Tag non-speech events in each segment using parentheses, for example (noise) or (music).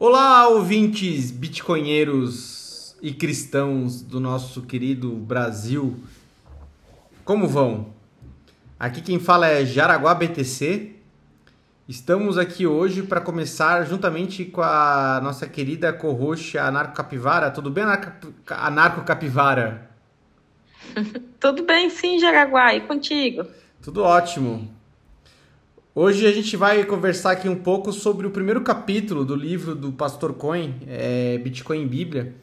Olá, ouvintes bitcoinheiros e cristãos do nosso querido Brasil. Como vão? Aqui quem fala é Jaraguá BTC. Estamos aqui hoje para começar juntamente com a nossa querida corroxa Anarco Capivara. Tudo bem, Anarco Capivara? (laughs) Tudo bem, sim, Jaraguá. E contigo? Tudo ótimo. Hoje a gente vai conversar aqui um pouco sobre o primeiro capítulo do livro do Pastor Coin, é, Bitcoin Bíblia.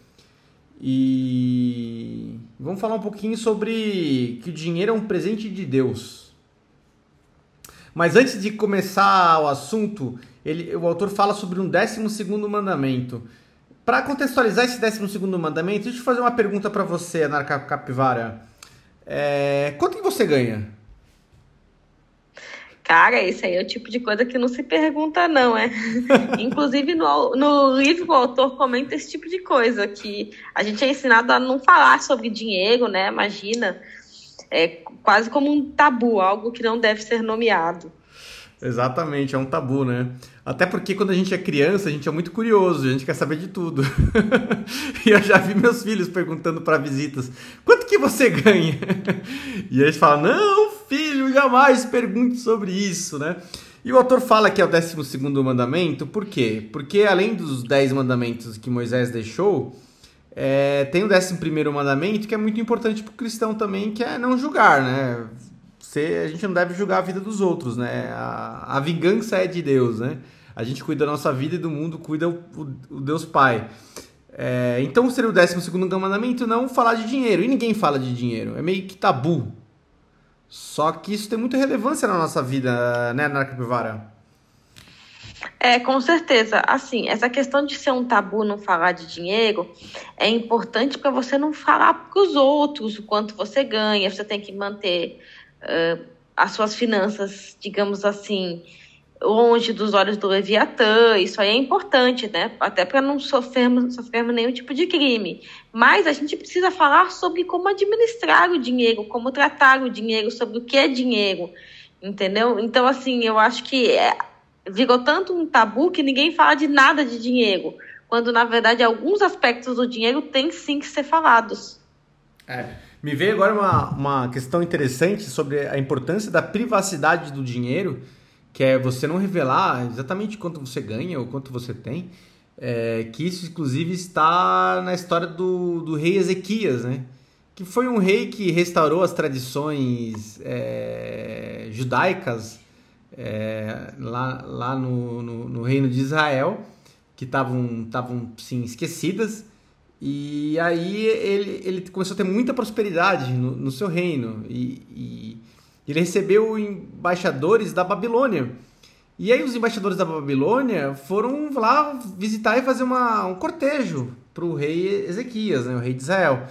E vamos falar um pouquinho sobre que o dinheiro é um presente de Deus. Mas antes de começar o assunto, ele, o autor fala sobre um 12 segundo mandamento. Para contextualizar esse 12 segundo mandamento, deixa eu fazer uma pergunta para você, Anarca Capivara. É, quanto que você ganha? Cara, isso aí é o tipo de coisa que não se pergunta, não, é? (laughs) Inclusive, no, no livro, o autor comenta esse tipo de coisa, que a gente é ensinado a não falar sobre dinheiro, né? Imagina. É quase como um tabu, algo que não deve ser nomeado. Exatamente, é um tabu, né? Até porque quando a gente é criança, a gente é muito curioso, a gente quer saber de tudo. (laughs) e eu já vi meus filhos perguntando para visitas: quanto que você ganha? (laughs) e eles falam: não, jamais pergunte sobre isso, né? E o autor fala que é o 12 mandamento, por quê? Porque além dos 10 mandamentos que Moisés deixou, é, tem o 11 mandamento que é muito importante para o cristão também, que é não julgar, né? Você, a gente não deve julgar a vida dos outros, né? A, a vingança é de Deus, né? A gente cuida da nossa vida e do mundo cuida o, o, o Deus Pai. É, então seria o 12 mandamento não falar de dinheiro. E ninguém fala de dinheiro. É meio que tabu. Só que isso tem muita relevância na nossa vida, né, Narca Pivara? É, com certeza. Assim, essa questão de ser um tabu não falar de dinheiro é importante para você não falar para os outros o quanto você ganha. Você tem que manter uh, as suas finanças, digamos assim, longe dos olhos do Leviatã, isso aí é importante, né? Até para não sofrermos, sofrermos nenhum tipo de crime. Mas a gente precisa falar sobre como administrar o dinheiro, como tratar o dinheiro, sobre o que é dinheiro, entendeu? Então, assim, eu acho que é, virou tanto um tabu que ninguém fala de nada de dinheiro, quando na verdade alguns aspectos do dinheiro têm sim que ser falados. É. Me veio agora uma, uma questão interessante sobre a importância da privacidade do dinheiro que é você não revelar exatamente quanto você ganha ou quanto você tem, é, que isso inclusive está na história do, do rei Ezequias, né? que foi um rei que restaurou as tradições é, judaicas é, lá, lá no, no, no, reino de Israel, que estavam sim, esquecidas, e aí ele, ele começou a ter muita prosperidade no, no seu reino, e, e ele recebeu embaixadores da Babilônia. E aí os embaixadores da Babilônia foram lá visitar e fazer uma, um cortejo para o rei Ezequias, né, o rei de Israel.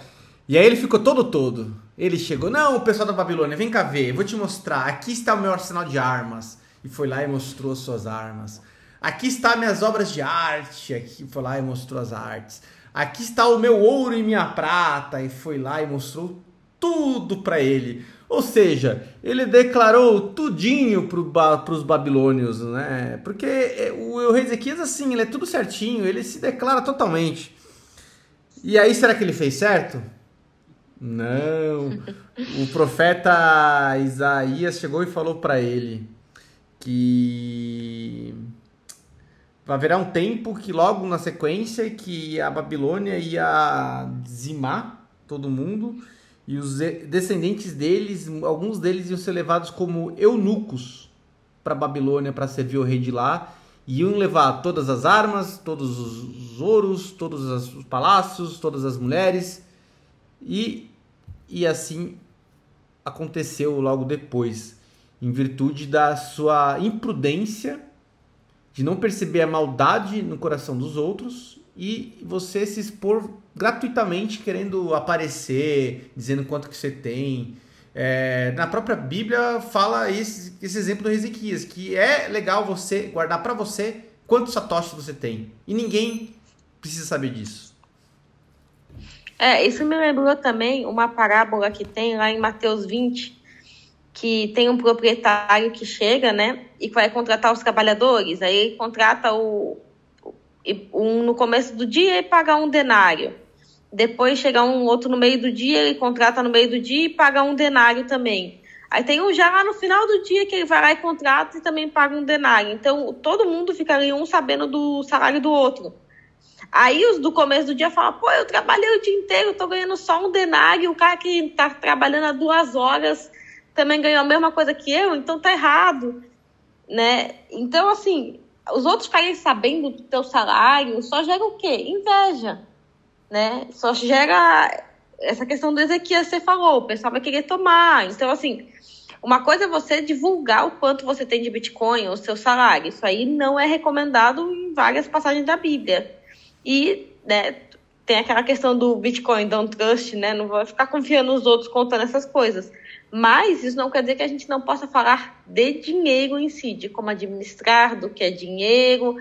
E aí ele ficou todo todo. Ele chegou, não, o pessoal da Babilônia, vem cá ver, vou te mostrar. Aqui está o meu arsenal de armas. E foi lá e mostrou suas armas. Aqui está minhas obras de arte. Aqui foi lá e mostrou as artes. Aqui está o meu ouro e minha prata. E foi lá e mostrou tudo para ele. Ou seja, ele declarou tudinho para os babilônios, né? Porque é, o, rei Ezequias, assim, ele é tudo certinho, ele se declara totalmente. E aí, será que ele fez certo? Não. O profeta Isaías chegou e falou para ele que haverá um tempo que logo na sequência que a Babilônia ia dizimar todo mundo e os descendentes deles, alguns deles iam ser levados como eunucos para Babilônia para servir o rei de lá. E iam levar todas as armas, todos os ouros, todos os palácios, todas as mulheres. E, e assim aconteceu logo depois, em virtude da sua imprudência de não perceber a maldade no coração dos outros e você se expor gratuitamente querendo aparecer, dizendo quanto que você tem. É, na própria Bíblia fala esse, esse exemplo do Ezequias, que é legal você guardar para você quantos satoshis você tem. E ninguém precisa saber disso. É, isso me lembrou também uma parábola que tem lá em Mateus 20, que tem um proprietário que chega, né, e vai contratar os trabalhadores. Aí ele contrata o, um no começo do dia e paga um denário. Depois chega um outro no meio do dia e contrata no meio do dia e paga um denário também. Aí tem um já lá no final do dia que ele vai lá e contrata e também paga um denário. Então todo mundo fica ali um sabendo do salário do outro. Aí os do começo do dia falam, pô, eu trabalhei o dia inteiro, tô ganhando só um denário, o cara que tá trabalhando há duas horas também ganhou a mesma coisa que eu, então tá errado, né? Então, assim, os outros ficarem sabendo do teu salário só gera o quê? Inveja, né? Só gera essa questão do Ezequias você falou, o pessoal vai querer tomar. Então, assim, uma coisa é você divulgar o quanto você tem de Bitcoin, o seu salário. Isso aí não é recomendado em várias passagens da Bíblia. E, né, tem aquela questão do Bitcoin, don't trust, né? Não vai ficar confiando nos outros contando essas coisas. Mas isso não quer dizer que a gente não possa falar de dinheiro em si, de como administrar, do que é dinheiro,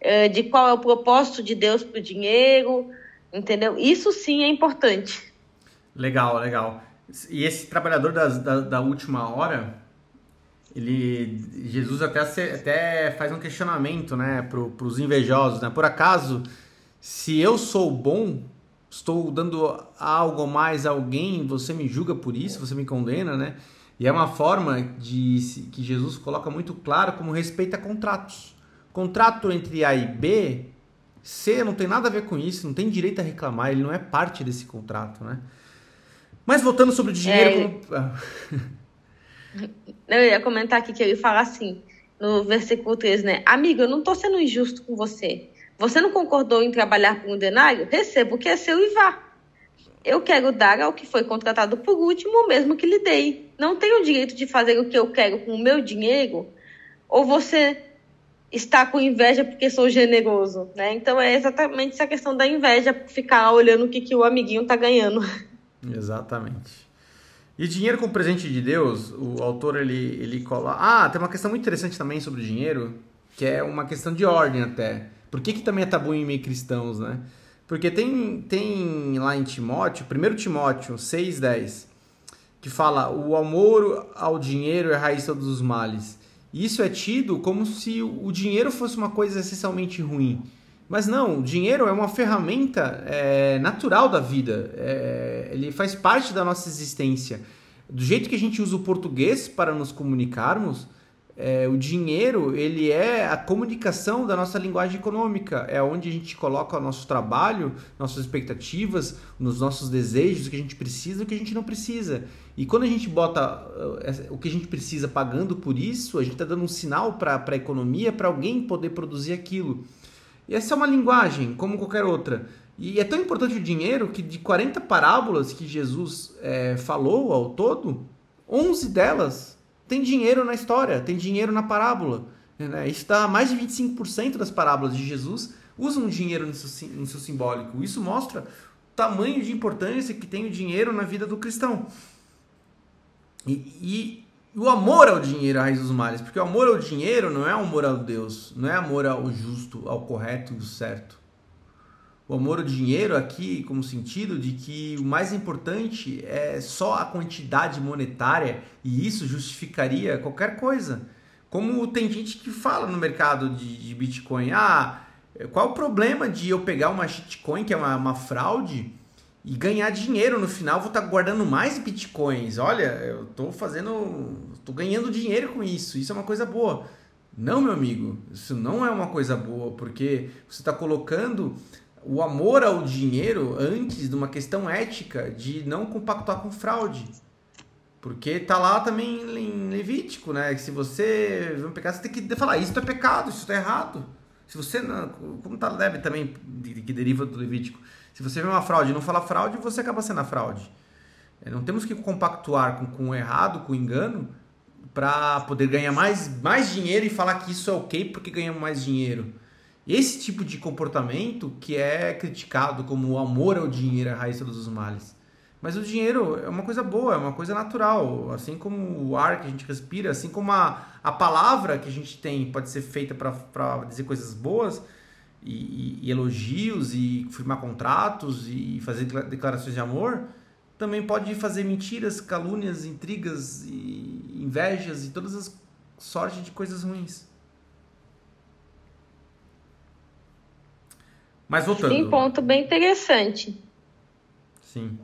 eh, de qual é o propósito de Deus para o dinheiro, entendeu? Isso sim é importante. Legal, legal. E esse trabalhador das, da, da última hora, ele Jesus até, até faz um questionamento né, para os invejosos. Né? Por acaso, se eu sou bom, estou dando algo mais a alguém, você me julga por isso, você me condena, né? E é uma forma de que Jesus coloca muito claro como respeita contratos. Contrato entre A e B, C não tem nada a ver com isso, não tem direito a reclamar, ele não é parte desse contrato, né? Mas voltando sobre o dinheiro. É, como... Ah. (laughs) eu ia comentar aqui que eu ia falar assim, no versículo 13, né? Amigo, eu não estou sendo injusto com você. Você não concordou em trabalhar por um denário? Receba o que é seu e vá. Eu quero dar ao que foi contratado por último o mesmo que lhe dei. Não tenho o direito de fazer o que eu quero com o meu dinheiro? Ou você está com inveja porque sou generoso, né? Então é exatamente essa questão da inveja, ficar olhando o que, que o amiguinho está ganhando. (laughs) Exatamente. E dinheiro com presente de Deus, o autor ele, ele coloca. Ah, tem uma questão muito interessante também sobre dinheiro, que é uma questão de ordem até. Por que, que também é tabu em meio cristãos, né? Porque tem, tem lá em Timóteo, 1 Timóteo 6,10, que fala: o amor ao dinheiro é a raiz de todos os males. Isso é tido como se o dinheiro fosse uma coisa essencialmente ruim. Mas não, o dinheiro é uma ferramenta é, natural da vida. É, ele faz parte da nossa existência. Do jeito que a gente usa o português para nos comunicarmos, é, o dinheiro ele é a comunicação da nossa linguagem econômica, é onde a gente coloca o nosso trabalho, nossas expectativas, nos nossos desejos, o que a gente precisa e o que a gente não precisa. E quando a gente bota uh, o que a gente precisa pagando por isso, a gente está dando um sinal para a economia, para alguém poder produzir aquilo. E essa é uma linguagem, como qualquer outra. E é tão importante o dinheiro que de 40 parábolas que Jesus é, falou ao todo, 11 delas tem dinheiro na história, tem dinheiro na parábola. Né? Isso dá mais de 25% das parábolas de Jesus usam dinheiro no seu, no seu simbólico. Isso mostra o tamanho de importância que tem o dinheiro na vida do cristão. E, e, o amor ao dinheiro é a raiz dos males, porque o amor ao dinheiro não é amor ao Deus, não é amor ao justo, ao correto e ao certo. O amor ao dinheiro aqui, como sentido de que o mais importante é só a quantidade monetária e isso justificaria qualquer coisa. Como tem gente que fala no mercado de, de Bitcoin, ah, qual o problema de eu pegar uma shitcoin, que é uma, uma fraude, e ganhar dinheiro no final, vou estar tá guardando mais bitcoins. Olha, eu estou fazendo, estou ganhando dinheiro com isso. Isso é uma coisa boa. Não, meu amigo, isso não é uma coisa boa, porque você está colocando o amor ao dinheiro antes de uma questão ética de não compactuar com fraude. Porque tá lá também em Levítico, né? Que se você vê um pecado, você tem que falar, isso é pecado, isso é errado. Se você não, como tá leve também, que deriva do Levítico, se você vê uma fraude e não fala fraude, você acaba sendo a fraude. É, não temos que compactuar com, com o errado, com o engano, para poder ganhar mais, mais dinheiro e falar que isso é ok porque ganhamos mais dinheiro. Esse tipo de comportamento que é criticado como o amor ao dinheiro, a raiz de todos os males. Mas o dinheiro é uma coisa boa, é uma coisa natural. Assim como o ar que a gente respira, assim como a, a palavra que a gente tem pode ser feita para dizer coisas boas e, e, e, elogios e firmar contratos e fazer declarações de amor, também pode fazer mentiras, calúnias, intrigas e invejas e todas as sortes de coisas ruins. Mas voltando. Tem ponto bem interessante. Sim.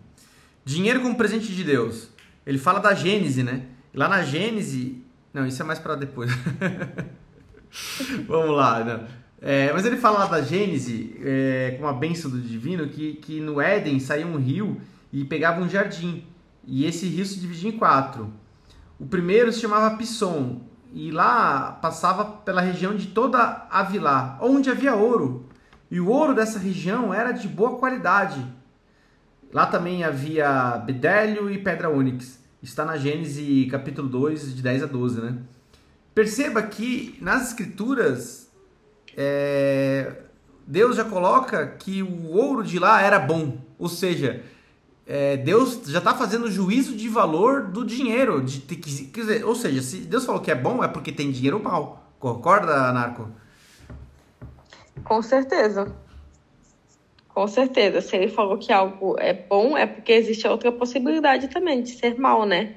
Dinheiro como presente de Deus. Ele fala da Gênese, né? Lá na Gênese. Não, isso é mais para depois. (laughs) Vamos lá. É, mas ele fala lá da Gênese, é, com a bênção do divino, que, que no Éden saía um rio e pegava um jardim. E esse rio se dividia em quatro. O primeiro se chamava Pisson, e lá passava pela região de toda Avilá, onde havia ouro. E o ouro dessa região era de boa qualidade. Lá também havia bedélio e pedra ônix. Está na Gênesis capítulo 2, de 10 a 12, né? Perceba que nas escrituras é, Deus já coloca que o ouro de lá era bom. Ou seja, é, Deus já está fazendo juízo de valor do dinheiro. De, quer dizer, ou seja, se Deus falou que é bom, é porque tem dinheiro mal. Concorda, Narco? Com certeza. Com certeza. Se ele falou que algo é bom, é porque existe outra possibilidade também de ser mal, né?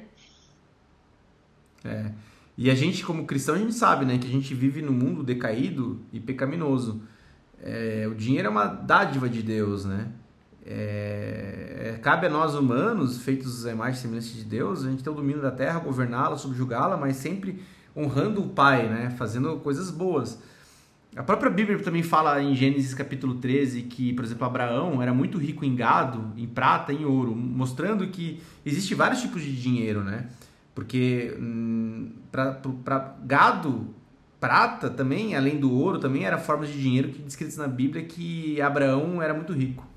É. E a gente, como cristão, a gente sabe, né, que a gente vive num mundo decaído e pecaminoso. É, o dinheiro é uma dádiva de Deus, né? É, é, cabe a nós humanos, feitos a imagem e semelhança de Deus, a gente ter o domínio da terra, governá-la, subjugá-la, mas sempre honrando o Pai, né? Fazendo coisas boas. A própria Bíblia também fala em Gênesis capítulo 13 que, por exemplo, Abraão era muito rico em gado, em prata, em ouro, mostrando que existe vários tipos de dinheiro, né? Porque hum, para gado, prata também, além do ouro, também era formas de dinheiro que descritas na Bíblia que Abraão era muito rico.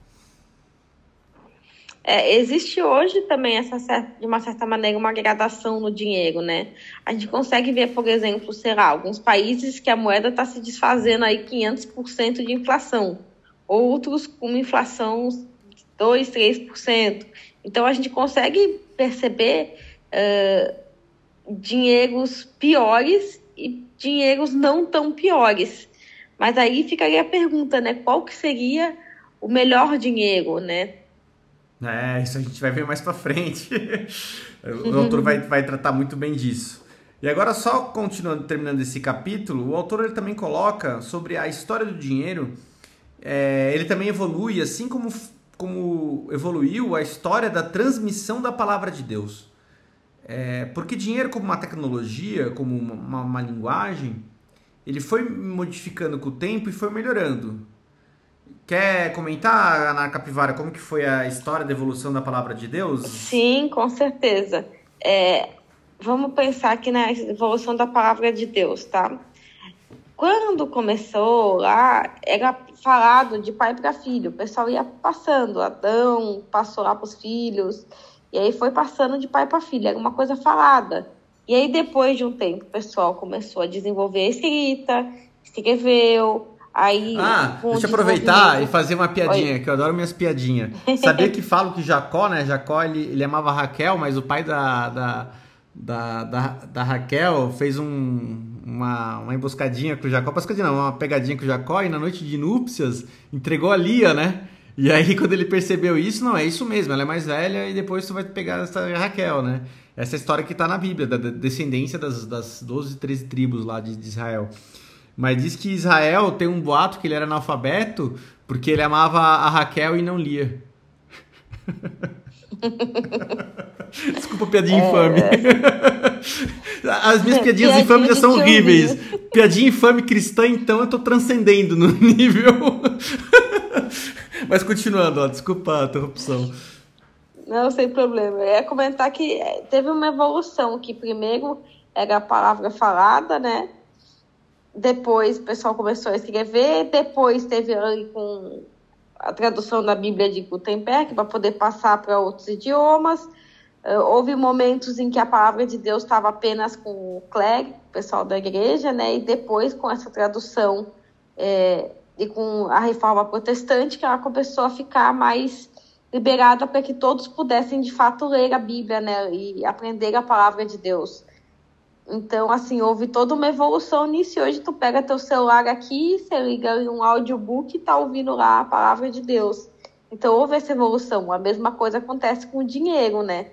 É, existe hoje também essa de uma certa maneira uma gradação no dinheiro, né? A gente consegue ver, por exemplo, sei lá, alguns países que a moeda está se desfazendo aí 500% de inflação, outros com inflação de 2, 3%. Então a gente consegue perceber uh, dinheiros piores e dinheiros não tão piores. Mas aí ficaria a pergunta, né? Qual que seria o melhor dinheiro, né? É, isso a gente vai ver mais pra frente. (laughs) o autor vai, vai tratar muito bem disso. E agora, só continuando, terminando esse capítulo, o autor ele também coloca sobre a história do dinheiro. É, ele também evolui, assim como, como evoluiu a história da transmissão da palavra de Deus. É, porque dinheiro, como uma tecnologia, como uma, uma, uma linguagem, ele foi modificando com o tempo e foi melhorando. Quer comentar, Ana Capivara, como que foi a história da evolução da palavra de Deus? Sim, com certeza. É, vamos pensar aqui na evolução da palavra de Deus, tá? Quando começou lá, era falado de pai para filho. O pessoal ia passando, Adão passou lá para os filhos, e aí foi passando de pai para filho. Era uma coisa falada. E aí, depois de um tempo, o pessoal começou a desenvolver a escrita, escreveu, Aí, ah, deixa eu aproveitar e fazer uma piadinha, Oi. que eu adoro minhas piadinhas. Sabia que falam que Jacó, né? Jacó, ele, ele amava Raquel, mas o pai da, da, da, da, da Raquel fez um, uma, uma emboscadinha com o Jacó, emboscadinha não, uma pegadinha com o Jacó, e na noite de núpcias entregou a Lia, né? E aí, (laughs) quando ele percebeu isso, não, é isso mesmo, ela é mais velha e depois tu vai pegar essa Raquel, né? Essa é história que está na Bíblia, da descendência das, das 12, 13 tribos lá de, de Israel. Mas diz que Israel tem um boato que ele era analfabeto porque ele amava a Raquel e não lia. (laughs) Desculpa, piadinha é, infame. É. (laughs) As minhas piadinhas é, infames já são horríveis. (laughs) Piadinha infame cristã, então eu tô transcendendo no nível. Mas continuando, ó, desculpa a interrupção. Não, sem problema. Eu ia comentar que é, teve uma evolução, que primeiro era a palavra falada, né? Depois o pessoal começou a escrever, depois teve com a tradução da Bíblia de Gutenberg para poder passar para outros idiomas. Uh, houve momentos em que a palavra de Deus estava apenas com o clérigo, o pessoal da igreja, né? E depois com essa tradução é, e com a reforma protestante, que ela começou a ficar mais liberada para que todos pudessem de fato ler a Bíblia, né? E aprender a palavra de Deus. Então, assim, houve toda uma evolução nisso. Hoje tu pega teu celular aqui, você liga um audiobook e tá ouvindo lá a palavra de Deus. Então houve essa evolução. A mesma coisa acontece com o dinheiro, né?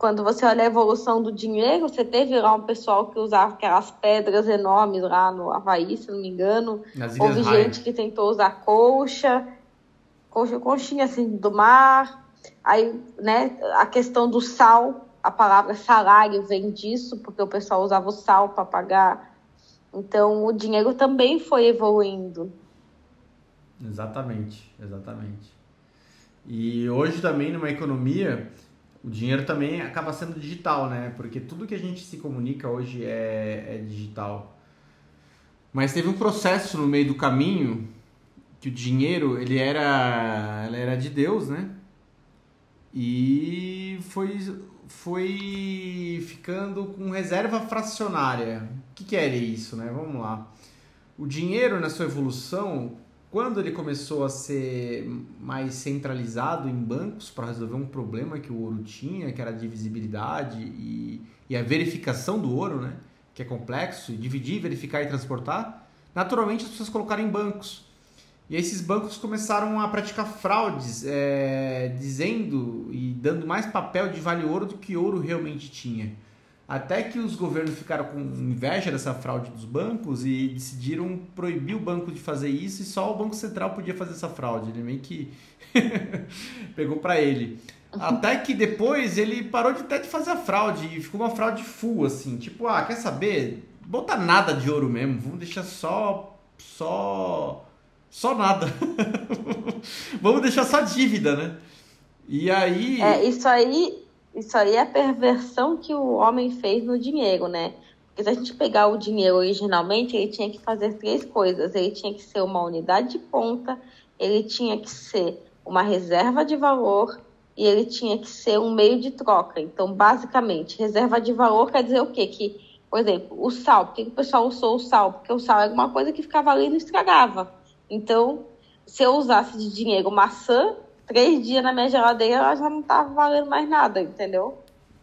quando você olha a evolução do dinheiro, você teve lá um pessoal que usava aquelas pedras enormes lá no Havaí, se não me engano. Houve gente que tentou usar colcha, colcha, conchinha assim do mar. Aí, né, a questão do sal, a palavra salário vem disso, porque o pessoal usava o sal para pagar. Então, o dinheiro também foi evoluindo. Exatamente, exatamente. E hoje também numa economia o dinheiro também acaba sendo digital, né? Porque tudo que a gente se comunica hoje é, é digital. Mas teve um processo no meio do caminho que o dinheiro ele era, ele era de Deus, né? E foi, foi ficando com reserva fracionária. O que, que era isso, né? Vamos lá. O dinheiro na sua evolução quando ele começou a ser mais centralizado em bancos para resolver um problema que o ouro tinha, que era a divisibilidade e, e a verificação do ouro, né? que é complexo, dividir, verificar e transportar, naturalmente as pessoas colocaram em bancos. E esses bancos começaram a praticar fraudes, é, dizendo e dando mais papel de vale ouro do que ouro realmente tinha. Até que os governos ficaram com inveja dessa fraude dos bancos e decidiram proibir o banco de fazer isso e só o Banco Central podia fazer essa fraude. Ele meio que (laughs) pegou para ele. Até que depois ele parou de até de fazer a fraude e ficou uma fraude full, assim. Tipo, ah, quer saber? Botar nada de ouro mesmo, vamos deixar só. só. Só nada. (laughs) vamos deixar só dívida, né? E aí. É, isso aí isso aí é a perversão que o homem fez no dinheiro, né? Porque se a gente pegar o dinheiro originalmente, ele tinha que fazer três coisas. Ele tinha que ser uma unidade de conta, ele tinha que ser uma reserva de valor e ele tinha que ser um meio de troca. Então, basicamente, reserva de valor quer dizer o quê? Que, por exemplo, o sal. Por que o pessoal usou o sal? Porque o sal era uma coisa que ficava ali e não estragava. Então, se eu usasse de dinheiro maçã, três dias na minha geladeira, ela já não estava valendo mais nada, entendeu?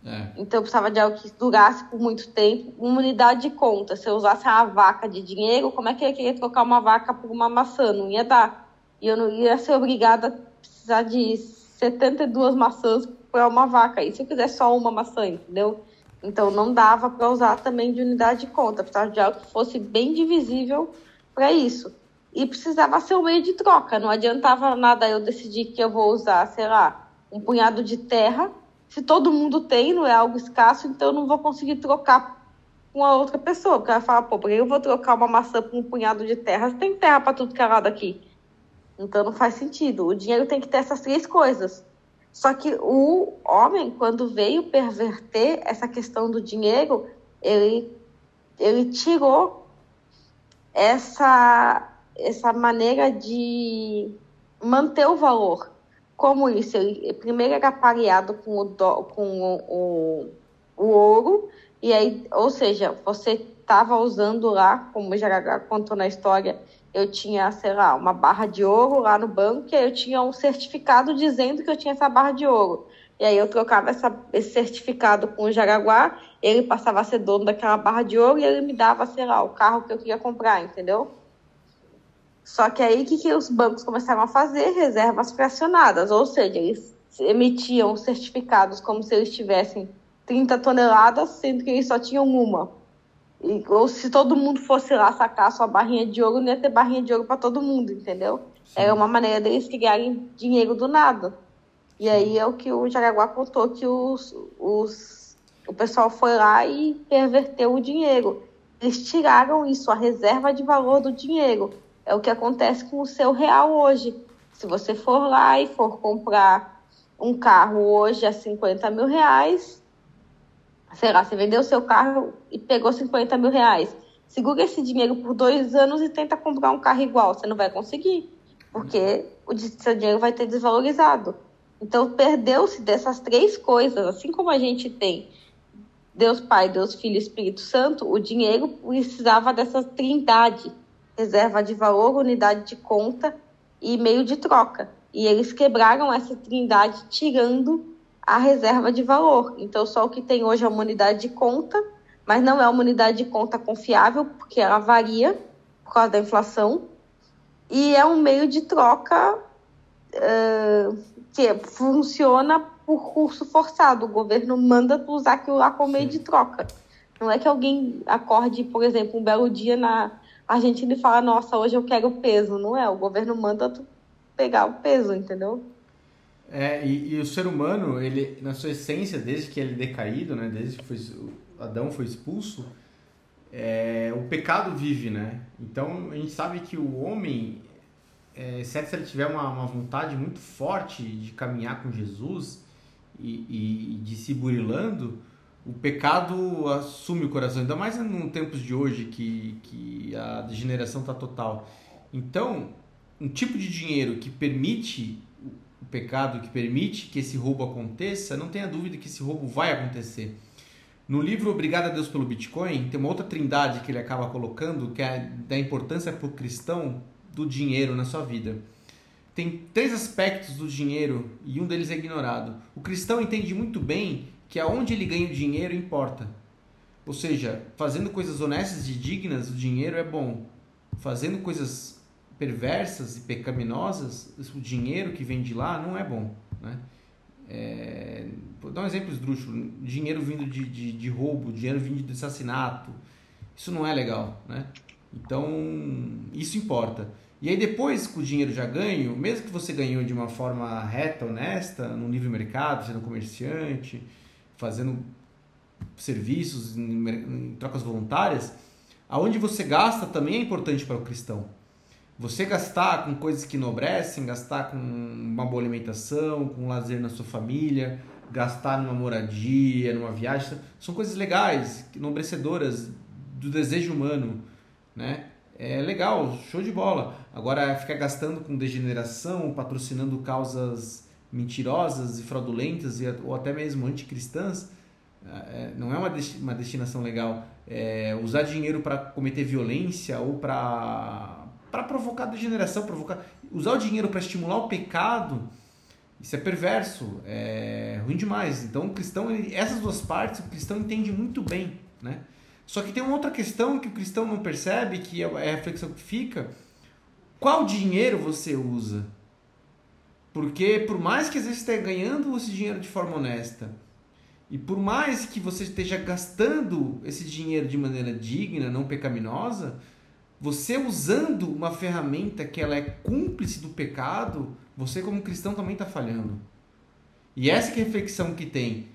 É. Então eu precisava de algo que durasse por muito tempo. Uma unidade de conta. Se eu usasse uma vaca de dinheiro, como é que eu queria trocar uma vaca por uma maçã? Não ia dar. E eu não ia ser obrigada a precisar de 72 maçãs para uma vaca. E se eu quiser só uma maçã, entendeu? Então não dava para usar também de unidade de conta. Precisava de algo que fosse bem divisível para isso e precisava ser um meio de troca. Não adiantava nada eu decidir que eu vou usar, sei lá, um punhado de terra. Se todo mundo tem, não é algo escasso, então eu não vou conseguir trocar com a outra pessoa. Porque ela fala, pô, por que eu vou trocar uma maçã por um punhado de terra? Tem terra para tudo que é lado aqui. Então não faz sentido. O dinheiro tem que ter essas três coisas. Só que o homem, quando veio perverter essa questão do dinheiro, ele, ele tirou essa essa maneira de manter o valor. Como isso? Ele primeiro era pareado com o, do, com o, o, o ouro, e aí, ou seja, você estava usando lá, como já contou na história, eu tinha, sei lá, uma barra de ouro lá no banco, e aí eu tinha um certificado dizendo que eu tinha essa barra de ouro. E aí eu trocava essa, esse certificado com o Jaraguá, ele passava a ser dono daquela barra de ouro e ele me dava, sei lá, o carro que eu queria comprar, entendeu? Só que aí o que, que os bancos começaram a fazer? Reservas fracionadas, ou seja, eles emitiam certificados como se eles tivessem 30 toneladas, sendo que eles só tinham uma. E, ou se todo mundo fosse lá sacar sua barrinha de ouro, não ia ter barrinha de ouro para todo mundo, entendeu? Sim. Era uma maneira deles criarem dinheiro do nada. E aí é o que o Jaraguá contou que os, os, o pessoal foi lá e perverteu o dinheiro. Eles tiraram isso, a reserva de valor do dinheiro. É o que acontece com o seu real hoje. Se você for lá e for comprar um carro hoje a 50 mil reais, sei lá, você vendeu o seu carro e pegou 50 mil reais. Segura esse dinheiro por dois anos e tenta comprar um carro igual. Você não vai conseguir, porque o seu dinheiro vai ter desvalorizado. Então, perdeu-se dessas três coisas, assim como a gente tem Deus Pai, Deus Filho e Espírito Santo, o dinheiro precisava dessa trindade reserva de valor, unidade de conta e meio de troca. E eles quebraram essa trindade tirando a reserva de valor. Então, só o que tem hoje é uma unidade de conta, mas não é uma unidade de conta confiável, porque ela varia por causa da inflação. E é um meio de troca uh, que funciona por curso forçado. O governo manda tu usar aquilo lá como meio de troca. Não é que alguém acorde, por exemplo, um belo dia na Argentina e fala, nossa, hoje eu quero peso. Não é, o governo manda tu pegar o peso, entendeu? É, e, e, o ser humano, ele, na sua essência, desde que ele é decaído, né, desde que foi, Adão foi expulso, é, o pecado vive, né? Então a gente sabe que o homem, é, se ele tiver uma, uma vontade muito forte de caminhar com Jesus e, e de se burilando, o pecado assume o coração, ainda mais nos tempos de hoje que, que a degeneração está total. Então, um tipo de dinheiro que permite o pecado, que permite que esse roubo aconteça, não tenha dúvida que esse roubo vai acontecer. No livro Obrigado a Deus pelo Bitcoin, tem uma outra trindade que ele acaba colocando, que é da importância para o cristão do dinheiro na sua vida. Tem três aspectos do dinheiro e um deles é ignorado. O cristão entende muito bem que aonde ele ganha o dinheiro importa. Ou seja, fazendo coisas honestas e dignas, o dinheiro é bom. Fazendo coisas perversas e pecaminosas, o dinheiro que vem de lá não é bom. Né? É, vou dar um exemplo esdrúxulo: dinheiro vindo de, de, de, roubo, dinheiro vindo de assassinato. Isso não é legal. Né? Então, isso importa. E aí, depois que o dinheiro já ganho, mesmo que você ganhou de uma forma reta, honesta, no livre mercado, sendo comerciante, fazendo serviços em, em trocas voluntárias, aonde você gasta também é importante para o cristão. Você gastar com coisas que enobrecem, gastar com uma boa alimentação, com um lazer na sua família, gastar numa moradia, numa viagem, são coisas legais, enobrecedoras do desejo humano, né? É legal, show de bola. Agora ficar gastando com degeneração, patrocinando causas mentirosas e fraudulentas e, ou até mesmo anticristãs, é, não é uma, uma destinação legal. É, usar dinheiro para cometer violência ou para provocar degeneração, provocar, usar o dinheiro para estimular o pecado, isso é perverso, é ruim demais. Então o cristão, ele, essas duas partes, o cristão entende muito bem, né? Só que tem uma outra questão que o cristão não percebe, que é a reflexão que fica, qual dinheiro você usa? Porque por mais que vezes esteja ganhando esse dinheiro de forma honesta, e por mais que você esteja gastando esse dinheiro de maneira digna, não pecaminosa, você usando uma ferramenta que ela é cúmplice do pecado, você como cristão também está falhando. E essa é a reflexão que tem.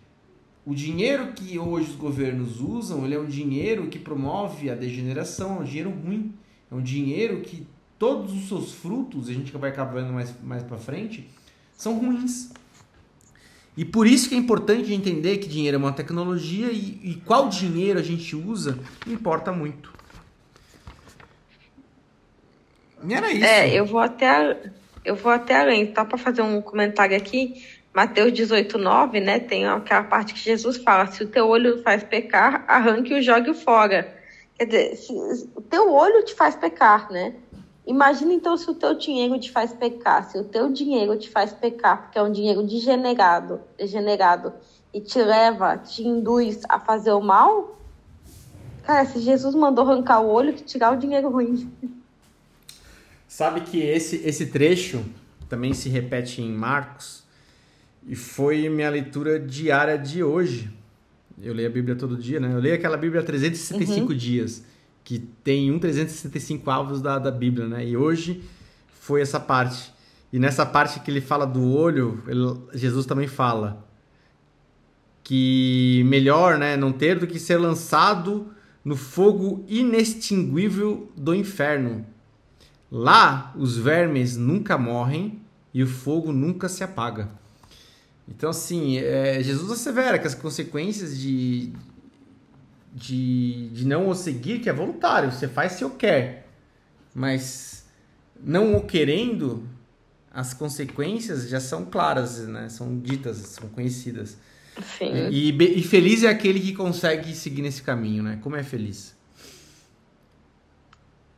O dinheiro que hoje os governos usam, ele é um dinheiro que promove a degeneração, é um dinheiro ruim. É um dinheiro que todos os seus frutos, a gente vai acabar vendo mais, mais para frente, são ruins. E por isso que é importante entender que dinheiro é uma tecnologia e, e qual dinheiro a gente usa importa muito. E era isso. É, eu vou até, eu vou até além. Tá para fazer um comentário aqui. Mateus 18, 9, né? Tem aquela parte que Jesus fala: se o teu olho faz pecar, arranque o jogue fora. Quer dizer, se, o teu olho te faz pecar, né? Imagina então se o teu dinheiro te faz pecar, se o teu dinheiro te faz pecar, porque é um dinheiro degenerado, degenerado e te leva, te induz a fazer o mal. Cara, se Jesus mandou arrancar o olho, tirar o dinheiro ruim. Sabe que esse, esse trecho também se repete em Marcos e foi minha leitura diária de hoje. Eu leio a Bíblia todo dia, né? Eu leio aquela Bíblia 365 uhum. dias que tem um 365 avos da, da Bíblia, né? E hoje foi essa parte. E nessa parte que ele fala do olho, ele, Jesus também fala que melhor, né, não ter do que ser lançado no fogo inextinguível do inferno. Lá os vermes nunca morrem e o fogo nunca se apaga. Então, assim, é, Jesus assevera que as consequências de, de, de não o seguir, que é voluntário, você faz se eu quer. Mas não o querendo, as consequências já são claras, né? São ditas, são conhecidas. Sim. E, e feliz é aquele que consegue seguir nesse caminho, né? Como é feliz?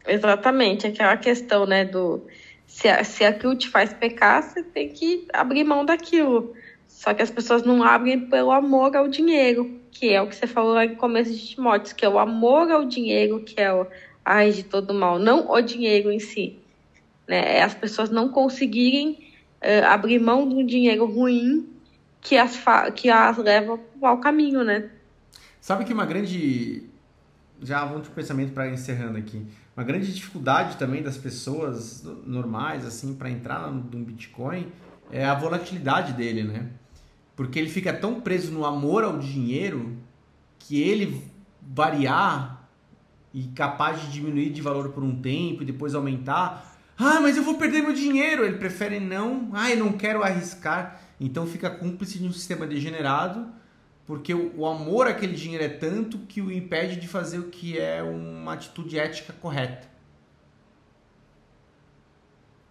Exatamente, aquela questão, né, do se, se aquilo te faz pecar, você tem que abrir mão daquilo. Só que as pessoas não abrem pelo amor ao dinheiro que é o que você falou lá no começo de Timóteo, que é o amor ao dinheiro, que é o a raiz de todo mal, não o dinheiro em si. Né? É as pessoas não conseguirem uh, abrir mão de um dinheiro ruim que as, que as leva ao caminho, né? Sabe que uma grande. Já vamos de pensamento para encerrando aqui. Uma grande dificuldade também das pessoas normais, assim, para entrar no Bitcoin é a volatilidade dele, né? Porque ele fica tão preso no amor ao dinheiro que ele variar e capaz de diminuir de valor por um tempo e depois aumentar. Ah, mas eu vou perder meu dinheiro. Ele prefere não. Ah, eu não quero arriscar. Então fica cúmplice de um sistema degenerado, porque o, amor àquele dinheiro é tanto que o impede de fazer o que é uma atitude ética correta.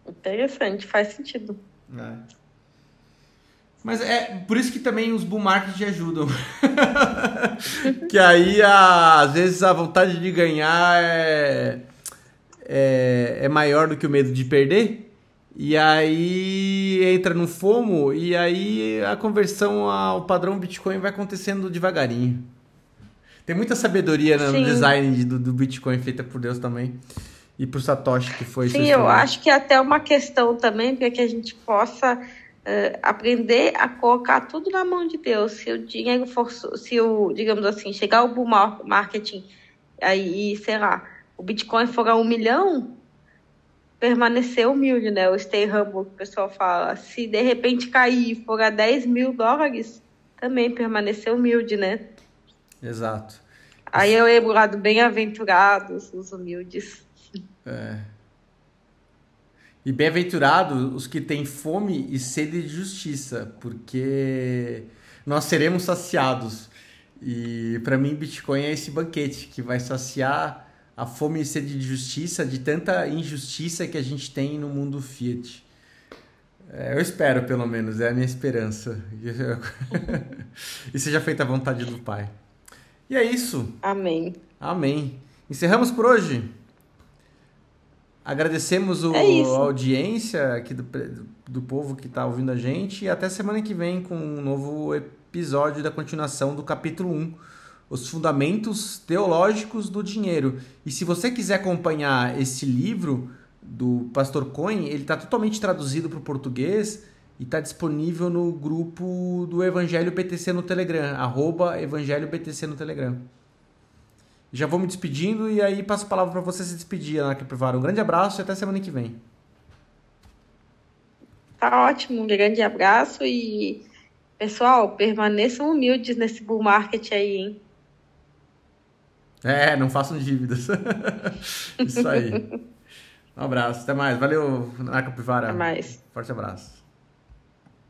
Interessante, faz sentido. É. Mas é por isso que também os bull markets ajudam. (laughs) que aí, a, às vezes, a vontade de ganhar é, é, é maior do que o medo de perder. E aí entra no FOMO e aí a conversão ao padrão Bitcoin vai acontecendo devagarinho. Tem muita sabedoria no design do, do Bitcoin feita por Deus também. E por Satoshi que foi Sim, eu acho que é até uma questão também para que a gente possa uh, aprender a colocar tudo na mão de Deus. Se o dinheiro for, se o, digamos assim, chegar o bull marketing aí, sei lá, o Bitcoin for a um milhão, permanecer humilde, né? O stay humble, que o pessoal fala. Se de repente cair e for a 10 mil dólares, também permanecer humilde, né? Exato. Aí eu lembro lá do bem-aventurados, os humildes. É. E bem-aventurados os que têm fome e sede de justiça, porque nós seremos saciados. E para mim, Bitcoin é esse banquete que vai saciar a fome e sede de justiça, de tanta injustiça que a gente tem no mundo Fiat. É, eu espero, pelo menos, é a minha esperança. (laughs) e seja feita a vontade do Pai. E é isso. Amém. Amém. Encerramos por hoje. Agradecemos o, é a audiência aqui do, do povo que está ouvindo a gente e até semana que vem com um novo episódio da continuação do capítulo 1 os fundamentos teológicos do dinheiro. E se você quiser acompanhar esse livro do Pastor Cohen, ele está totalmente traduzido para o português e está disponível no grupo do Evangelho BTC no Telegram, arroba Evangelho BTC no Telegram. Já vou me despedindo e aí passo a palavra para você se despedir, Ana Privara. Um grande abraço e até semana que vem. Tá ótimo, um grande abraço e pessoal, permaneçam humildes nesse bull market aí, hein? É, não façam dívidas. (laughs) Isso aí. (laughs) Um abraço, até mais. Valeu, Naka Pivara. Até mais. Forte abraço.